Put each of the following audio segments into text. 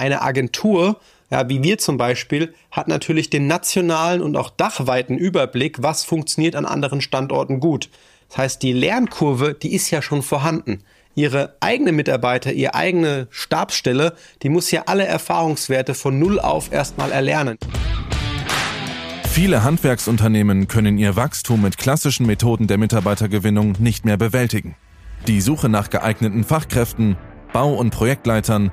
Eine Agentur, ja, wie wir zum Beispiel, hat natürlich den nationalen und auch dachweiten Überblick, was funktioniert an anderen Standorten gut. Das heißt, die Lernkurve, die ist ja schon vorhanden. Ihre eigene Mitarbeiter, ihre eigene Stabsstelle, die muss ja alle Erfahrungswerte von Null auf erstmal erlernen. Viele Handwerksunternehmen können ihr Wachstum mit klassischen Methoden der Mitarbeitergewinnung nicht mehr bewältigen. Die Suche nach geeigneten Fachkräften, Bau- und Projektleitern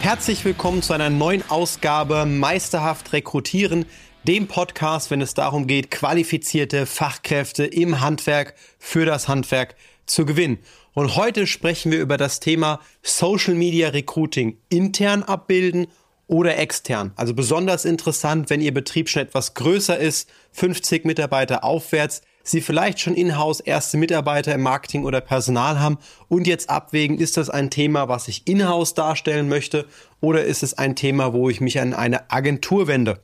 Herzlich willkommen zu einer neuen Ausgabe Meisterhaft Rekrutieren, dem Podcast, wenn es darum geht, qualifizierte Fachkräfte im Handwerk für das Handwerk zu gewinnen. Und heute sprechen wir über das Thema Social Media Recruiting intern abbilden oder extern. Also besonders interessant, wenn Ihr Betrieb schon etwas größer ist, 50 Mitarbeiter aufwärts, Sie vielleicht schon in-house erste Mitarbeiter im Marketing oder Personal haben und jetzt abwägen, ist das ein Thema, was ich in-house darstellen möchte oder ist es ein Thema, wo ich mich an eine Agentur wende?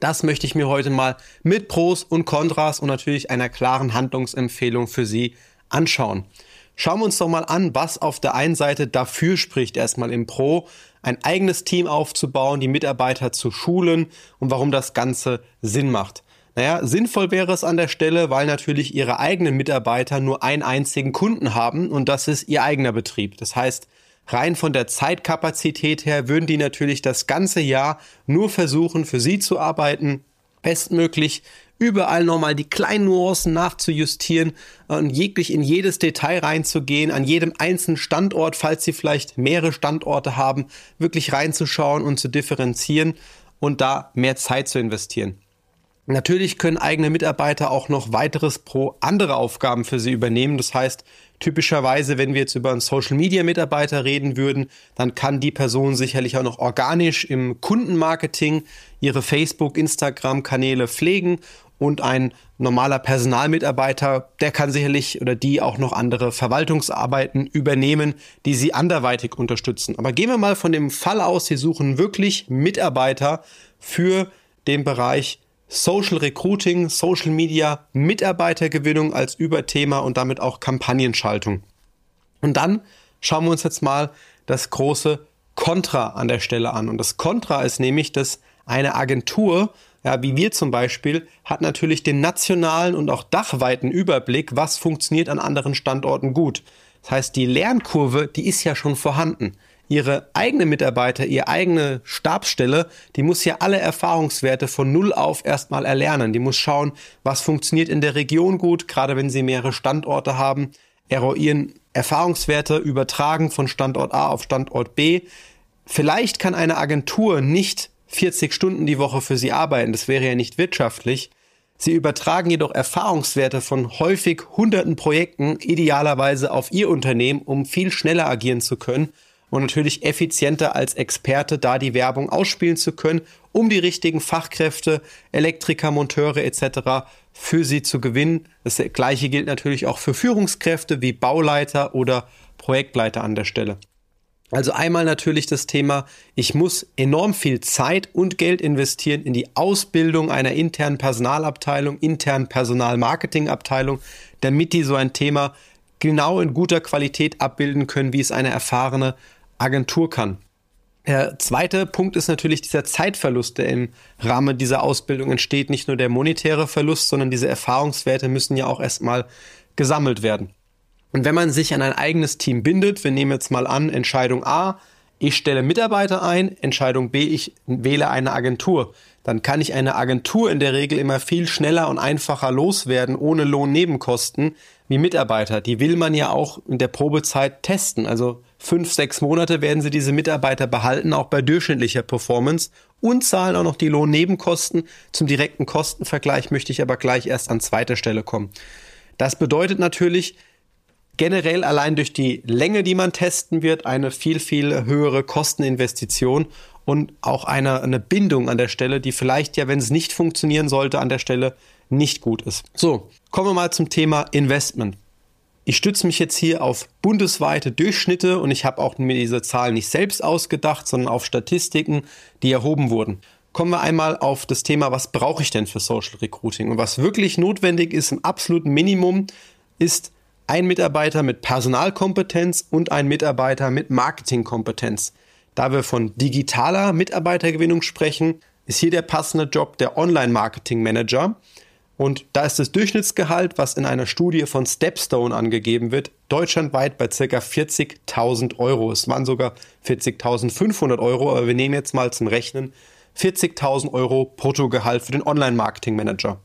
Das möchte ich mir heute mal mit Pros und Kontras und natürlich einer klaren Handlungsempfehlung für Sie anschauen. Schauen wir uns doch mal an, was auf der einen Seite dafür spricht, erstmal im Pro, ein eigenes Team aufzubauen, die Mitarbeiter zu schulen und warum das Ganze Sinn macht. Naja, sinnvoll wäre es an der Stelle, weil natürlich ihre eigenen Mitarbeiter nur einen einzigen Kunden haben und das ist ihr eigener Betrieb. Das heißt, rein von der Zeitkapazität her würden die natürlich das ganze Jahr nur versuchen, für sie zu arbeiten, bestmöglich überall nochmal die kleinen Nuancen nachzujustieren und jeglich in jedes Detail reinzugehen, an jedem einzelnen Standort, falls sie vielleicht mehrere Standorte haben, wirklich reinzuschauen und zu differenzieren und da mehr Zeit zu investieren. Natürlich können eigene Mitarbeiter auch noch weiteres pro andere Aufgaben für sie übernehmen. Das heißt, typischerweise, wenn wir jetzt über einen Social Media Mitarbeiter reden würden, dann kann die Person sicherlich auch noch organisch im Kundenmarketing ihre Facebook, Instagram Kanäle pflegen und ein normaler Personalmitarbeiter, der kann sicherlich oder die auch noch andere Verwaltungsarbeiten übernehmen, die sie anderweitig unterstützen. Aber gehen wir mal von dem Fall aus, Sie suchen wirklich Mitarbeiter für den Bereich Social Recruiting, Social Media, Mitarbeitergewinnung als Überthema und damit auch Kampagnenschaltung. Und dann schauen wir uns jetzt mal das große Kontra an der Stelle an. Und das Kontra ist nämlich, dass eine Agentur, ja, wie wir zum Beispiel, hat natürlich den nationalen und auch dachweiten Überblick, was funktioniert an anderen Standorten gut. Das heißt, die Lernkurve, die ist ja schon vorhanden ihre eigene Mitarbeiter, ihre eigene Stabsstelle, die muss ja alle Erfahrungswerte von Null auf erstmal erlernen. Die muss schauen, was funktioniert in der Region gut, gerade wenn sie mehrere Standorte haben, eruieren Erfahrungswerte übertragen von Standort A auf Standort B. Vielleicht kann eine Agentur nicht 40 Stunden die Woche für sie arbeiten, das wäre ja nicht wirtschaftlich. Sie übertragen jedoch Erfahrungswerte von häufig hunderten Projekten idealerweise auf ihr Unternehmen, um viel schneller agieren zu können und natürlich effizienter als Experte da die Werbung ausspielen zu können, um die richtigen Fachkräfte, Elektriker, Monteure etc. für sie zu gewinnen. Das gleiche gilt natürlich auch für Führungskräfte wie Bauleiter oder Projektleiter an der Stelle. Also einmal natürlich das Thema, ich muss enorm viel Zeit und Geld investieren in die Ausbildung einer internen Personalabteilung, internen Personalmarketingabteilung, damit die so ein Thema genau in guter Qualität abbilden können, wie es eine erfahrene Agentur kann. Der zweite Punkt ist natürlich dieser Zeitverlust, der im Rahmen dieser Ausbildung entsteht. Nicht nur der monetäre Verlust, sondern diese Erfahrungswerte müssen ja auch erstmal gesammelt werden. Und wenn man sich an ein eigenes Team bindet, wir nehmen jetzt mal an, Entscheidung A, ich stelle Mitarbeiter ein, Entscheidung B, ich wähle eine Agentur, dann kann ich eine Agentur in der Regel immer viel schneller und einfacher loswerden, ohne Lohnnebenkosten, wie Mitarbeiter. Die will man ja auch in der Probezeit testen. Also fünf, sechs Monate werden sie diese Mitarbeiter behalten, auch bei durchschnittlicher Performance und zahlen auch noch die Lohnnebenkosten. Zum direkten Kostenvergleich möchte ich aber gleich erst an zweiter Stelle kommen. Das bedeutet natürlich, generell allein durch die Länge, die man testen wird, eine viel, viel höhere Kosteninvestition und auch eine, eine Bindung an der Stelle, die vielleicht ja, wenn es nicht funktionieren sollte, an der Stelle nicht gut ist. So, kommen wir mal zum Thema Investment. Ich stütze mich jetzt hier auf bundesweite Durchschnitte und ich habe auch mir diese Zahlen nicht selbst ausgedacht, sondern auf Statistiken, die erhoben wurden. Kommen wir einmal auf das Thema, was brauche ich denn für Social Recruiting? Und was wirklich notwendig ist im absoluten Minimum, ist ein Mitarbeiter mit Personalkompetenz und ein Mitarbeiter mit Marketingkompetenz. Da wir von digitaler Mitarbeitergewinnung sprechen, ist hier der passende Job der Online-Marketing-Manager. Und da ist das Durchschnittsgehalt, was in einer Studie von Stepstone angegeben wird, deutschlandweit bei ca. 40.000 Euro. Es waren sogar 40.500 Euro, aber wir nehmen jetzt mal zum Rechnen 40.000 Euro Bruttogehalt für den Online-Marketing-Manager.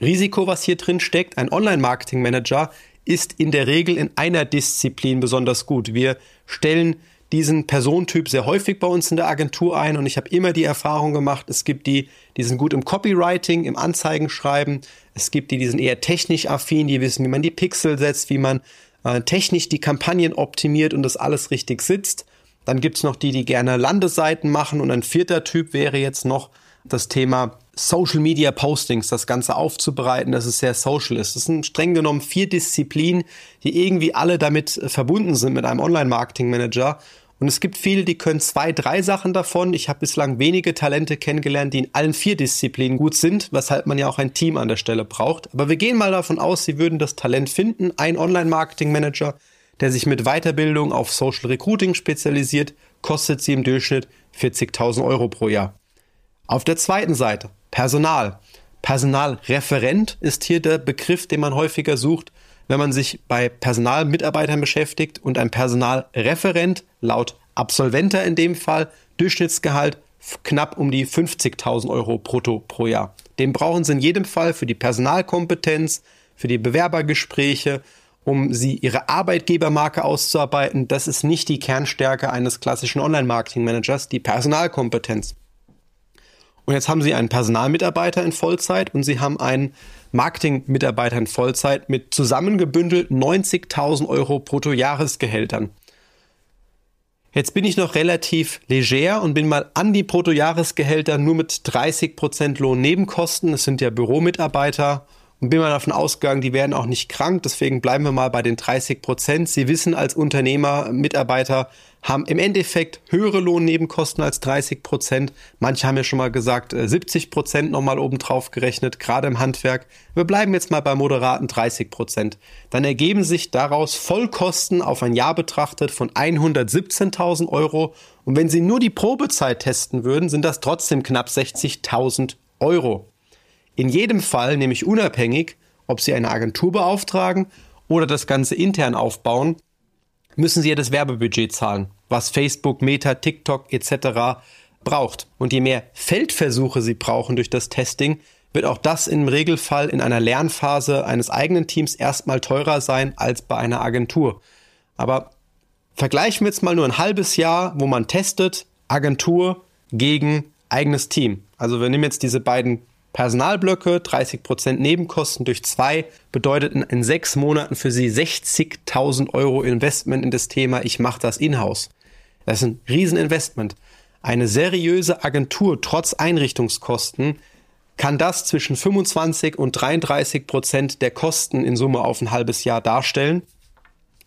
Risiko, was hier drin steckt, ein Online-Marketing-Manager ist in der Regel in einer Disziplin besonders gut. Wir stellen diesen Personentyp sehr häufig bei uns in der Agentur ein und ich habe immer die Erfahrung gemacht, es gibt die, die sind gut im Copywriting, im Anzeigenschreiben, es gibt die, die sind eher technisch affin, die wissen, wie man die Pixel setzt, wie man äh, technisch die Kampagnen optimiert und das alles richtig sitzt. Dann gibt's noch die, die gerne Landeseiten machen und ein vierter Typ wäre jetzt noch das Thema Social Media Postings, das Ganze aufzubereiten, dass es sehr social ist. Das sind streng genommen vier Disziplinen, die irgendwie alle damit verbunden sind mit einem Online-Marketing-Manager und es gibt viele, die können zwei, drei Sachen davon. Ich habe bislang wenige Talente kennengelernt, die in allen vier Disziplinen gut sind, weshalb man ja auch ein Team an der Stelle braucht. Aber wir gehen mal davon aus, Sie würden das Talent finden. Ein Online-Marketing-Manager, der sich mit Weiterbildung auf Social Recruiting spezialisiert, kostet Sie im Durchschnitt 40.000 Euro pro Jahr. Auf der zweiten Seite Personal. Personalreferent ist hier der Begriff, den man häufiger sucht wenn man sich bei Personalmitarbeitern beschäftigt und ein Personalreferent laut Absolventer in dem Fall Durchschnittsgehalt knapp um die 50.000 Euro brutto pro Jahr. Den brauchen Sie in jedem Fall für die Personalkompetenz, für die Bewerbergespräche, um Sie Ihre Arbeitgebermarke auszuarbeiten. Das ist nicht die Kernstärke eines klassischen Online-Marketing-Managers, die Personalkompetenz. Und jetzt haben Sie einen Personalmitarbeiter in Vollzeit und Sie haben einen Marketingmitarbeitern Vollzeit mit zusammengebündelt 90.000 Euro Bruttojahresgehältern. Jetzt bin ich noch relativ leger und bin mal an die Bruttojahresgehälter nur mit 30 Prozent Lohnnebenkosten. Das sind ja Büromitarbeiter und bin mal davon ausgegangen, die werden auch nicht krank. Deswegen bleiben wir mal bei den 30 Prozent. Sie wissen als Unternehmer, Mitarbeiter haben im Endeffekt höhere Lohnnebenkosten als 30 Prozent. Manche haben ja schon mal gesagt, 70 äh, Prozent nochmal obendrauf gerechnet, gerade im Handwerk. Wir bleiben jetzt mal bei moderaten 30 Prozent. Dann ergeben sich daraus Vollkosten auf ein Jahr betrachtet von 117.000 Euro. Und wenn Sie nur die Probezeit testen würden, sind das trotzdem knapp 60.000 Euro. In jedem Fall, nämlich unabhängig, ob Sie eine Agentur beauftragen oder das Ganze intern aufbauen, müssen Sie ja das Werbebudget zahlen, was Facebook, Meta, TikTok etc. braucht. Und je mehr Feldversuche Sie brauchen durch das Testing, wird auch das im Regelfall in einer Lernphase eines eigenen Teams erstmal teurer sein als bei einer Agentur. Aber vergleichen wir jetzt mal nur ein halbes Jahr, wo man testet, Agentur gegen eigenes Team. Also wir nehmen jetzt diese beiden Personalblöcke, 30% Nebenkosten durch zwei, bedeutet in, sechs Monaten für Sie 60.000 Euro Investment in das Thema, ich mache das in-house. Das ist ein Rieseninvestment. Eine seriöse Agentur trotz Einrichtungskosten kann das zwischen 25 und 33 Prozent der Kosten in Summe auf ein halbes Jahr darstellen.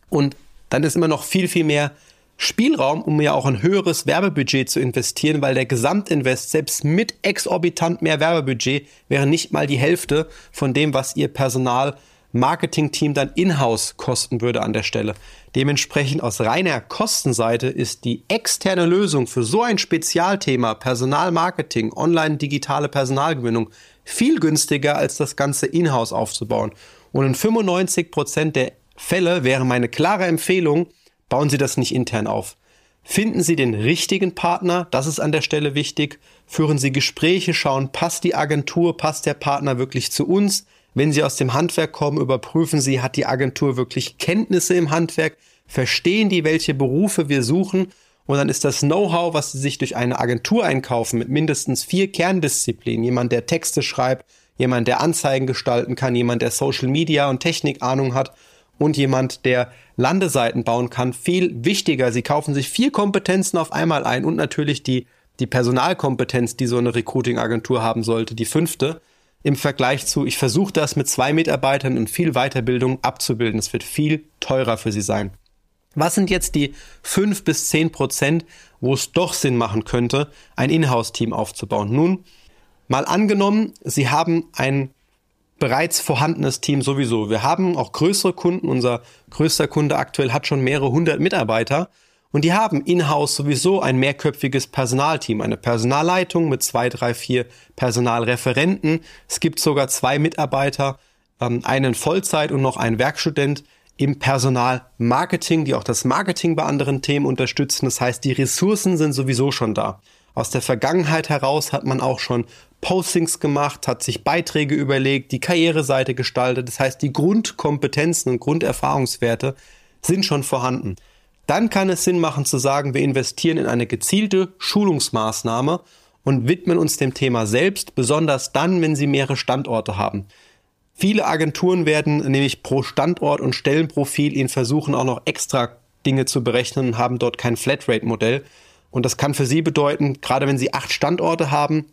Und dann ist immer noch viel, viel mehr Spielraum, um ja auch ein höheres Werbebudget zu investieren, weil der Gesamtinvest selbst mit exorbitant mehr Werbebudget wäre nicht mal die Hälfte von dem, was ihr Personal Marketing-Team dann in-house kosten würde an der Stelle. Dementsprechend aus reiner Kostenseite ist die externe Lösung für so ein Spezialthema Personalmarketing, online digitale Personalgewinnung viel günstiger als das Ganze in-house aufzubauen. Und in 95 Prozent der Fälle wäre meine klare Empfehlung, Bauen Sie das nicht intern auf. Finden Sie den richtigen Partner, das ist an der Stelle wichtig. Führen Sie Gespräche, schauen, passt die Agentur, passt der Partner wirklich zu uns. Wenn Sie aus dem Handwerk kommen, überprüfen Sie, hat die Agentur wirklich Kenntnisse im Handwerk, verstehen die, welche Berufe wir suchen und dann ist das Know-how, was Sie sich durch eine Agentur einkaufen, mit mindestens vier Kerndisziplinen, jemand, der Texte schreibt, jemand, der Anzeigen gestalten kann, jemand, der Social Media und Technik Ahnung hat und jemand, der Landeseiten bauen kann, viel wichtiger. Sie kaufen sich vier Kompetenzen auf einmal ein und natürlich die, die Personalkompetenz, die so eine Recruiting-Agentur haben sollte, die fünfte, im Vergleich zu, ich versuche das mit zwei Mitarbeitern und viel Weiterbildung abzubilden. Es wird viel teurer für sie sein. Was sind jetzt die fünf bis zehn Prozent, wo es doch Sinn machen könnte, ein Inhouse-Team aufzubauen? Nun, mal angenommen, Sie haben ein bereits vorhandenes Team sowieso. Wir haben auch größere Kunden. Unser größter Kunde aktuell hat schon mehrere hundert Mitarbeiter. Und die haben in-house sowieso ein mehrköpfiges Personalteam, eine Personalleitung mit zwei, drei, vier Personalreferenten. Es gibt sogar zwei Mitarbeiter, ähm, einen Vollzeit und noch einen Werkstudent im Personalmarketing, die auch das Marketing bei anderen Themen unterstützen. Das heißt, die Ressourcen sind sowieso schon da. Aus der Vergangenheit heraus hat man auch schon Postings gemacht, hat sich Beiträge überlegt, die Karriereseite gestaltet. Das heißt, die Grundkompetenzen und Grunderfahrungswerte sind schon vorhanden. Dann kann es Sinn machen zu sagen, wir investieren in eine gezielte Schulungsmaßnahme und widmen uns dem Thema selbst, besonders dann, wenn Sie mehrere Standorte haben. Viele Agenturen werden nämlich pro Standort und Stellenprofil Ihnen versuchen auch noch extra Dinge zu berechnen und haben dort kein Flatrate-Modell. Und das kann für Sie bedeuten, gerade wenn Sie acht Standorte haben,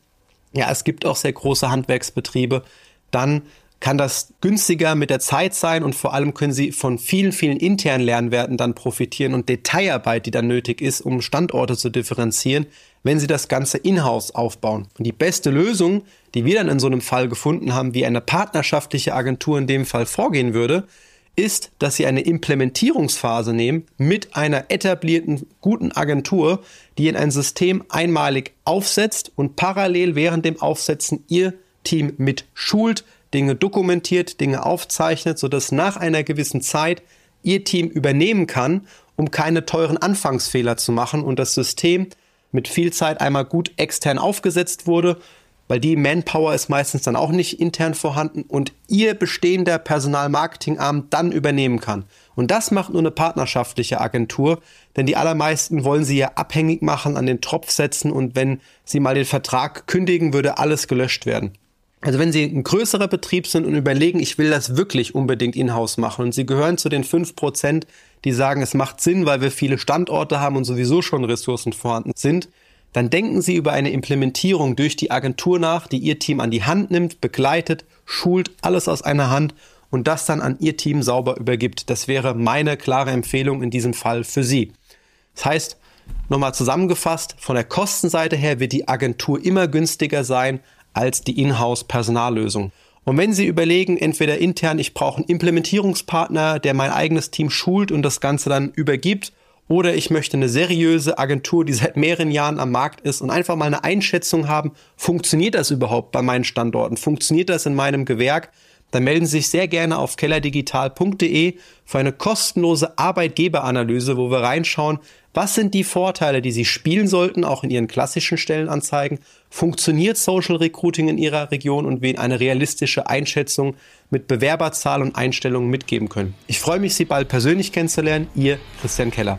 ja, es gibt auch sehr große Handwerksbetriebe, dann kann das günstiger mit der Zeit sein und vor allem können Sie von vielen, vielen internen Lernwerten dann profitieren und Detailarbeit, die dann nötig ist, um Standorte zu differenzieren, wenn Sie das Ganze in-house aufbauen. Und die beste Lösung, die wir dann in so einem Fall gefunden haben, wie eine partnerschaftliche Agentur in dem Fall vorgehen würde, ist, dass sie eine Implementierungsphase nehmen mit einer etablierten guten Agentur, die in ein System einmalig aufsetzt und parallel während dem Aufsetzen ihr Team mit schult, Dinge dokumentiert, Dinge aufzeichnet, sodass nach einer gewissen Zeit ihr Team übernehmen kann, um keine teuren Anfangsfehler zu machen und das System mit viel Zeit einmal gut extern aufgesetzt wurde weil die Manpower ist meistens dann auch nicht intern vorhanden und ihr bestehender Personalmarketingarm dann übernehmen kann. Und das macht nur eine partnerschaftliche Agentur, denn die allermeisten wollen sie ja abhängig machen, an den Tropf setzen und wenn sie mal den Vertrag kündigen, würde alles gelöscht werden. Also wenn Sie ein größerer Betrieb sind und überlegen, ich will das wirklich unbedingt in-house machen und Sie gehören zu den fünf Prozent, die sagen, es macht Sinn, weil wir viele Standorte haben und sowieso schon Ressourcen vorhanden sind, dann denken Sie über eine Implementierung durch die Agentur nach, die Ihr Team an die Hand nimmt, begleitet, schult, alles aus einer Hand und das dann an Ihr Team sauber übergibt. Das wäre meine klare Empfehlung in diesem Fall für Sie. Das heißt, nochmal zusammengefasst, von der Kostenseite her wird die Agentur immer günstiger sein als die Inhouse-Personallösung. Und wenn Sie überlegen, entweder intern, ich brauche einen Implementierungspartner, der mein eigenes Team schult und das Ganze dann übergibt, oder ich möchte eine seriöse Agentur, die seit mehreren Jahren am Markt ist und einfach mal eine Einschätzung haben, funktioniert das überhaupt bei meinen Standorten? Funktioniert das in meinem Gewerk? Dann melden Sie sich sehr gerne auf kellerdigital.de für eine kostenlose Arbeitgeberanalyse, wo wir reinschauen, was sind die Vorteile, die Sie spielen sollten, auch in Ihren klassischen Stellenanzeigen? Funktioniert Social Recruiting in Ihrer Region und wen eine realistische Einschätzung mit Bewerberzahl und Einstellungen mitgeben können? Ich freue mich, Sie bald persönlich kennenzulernen. Ihr Christian Keller.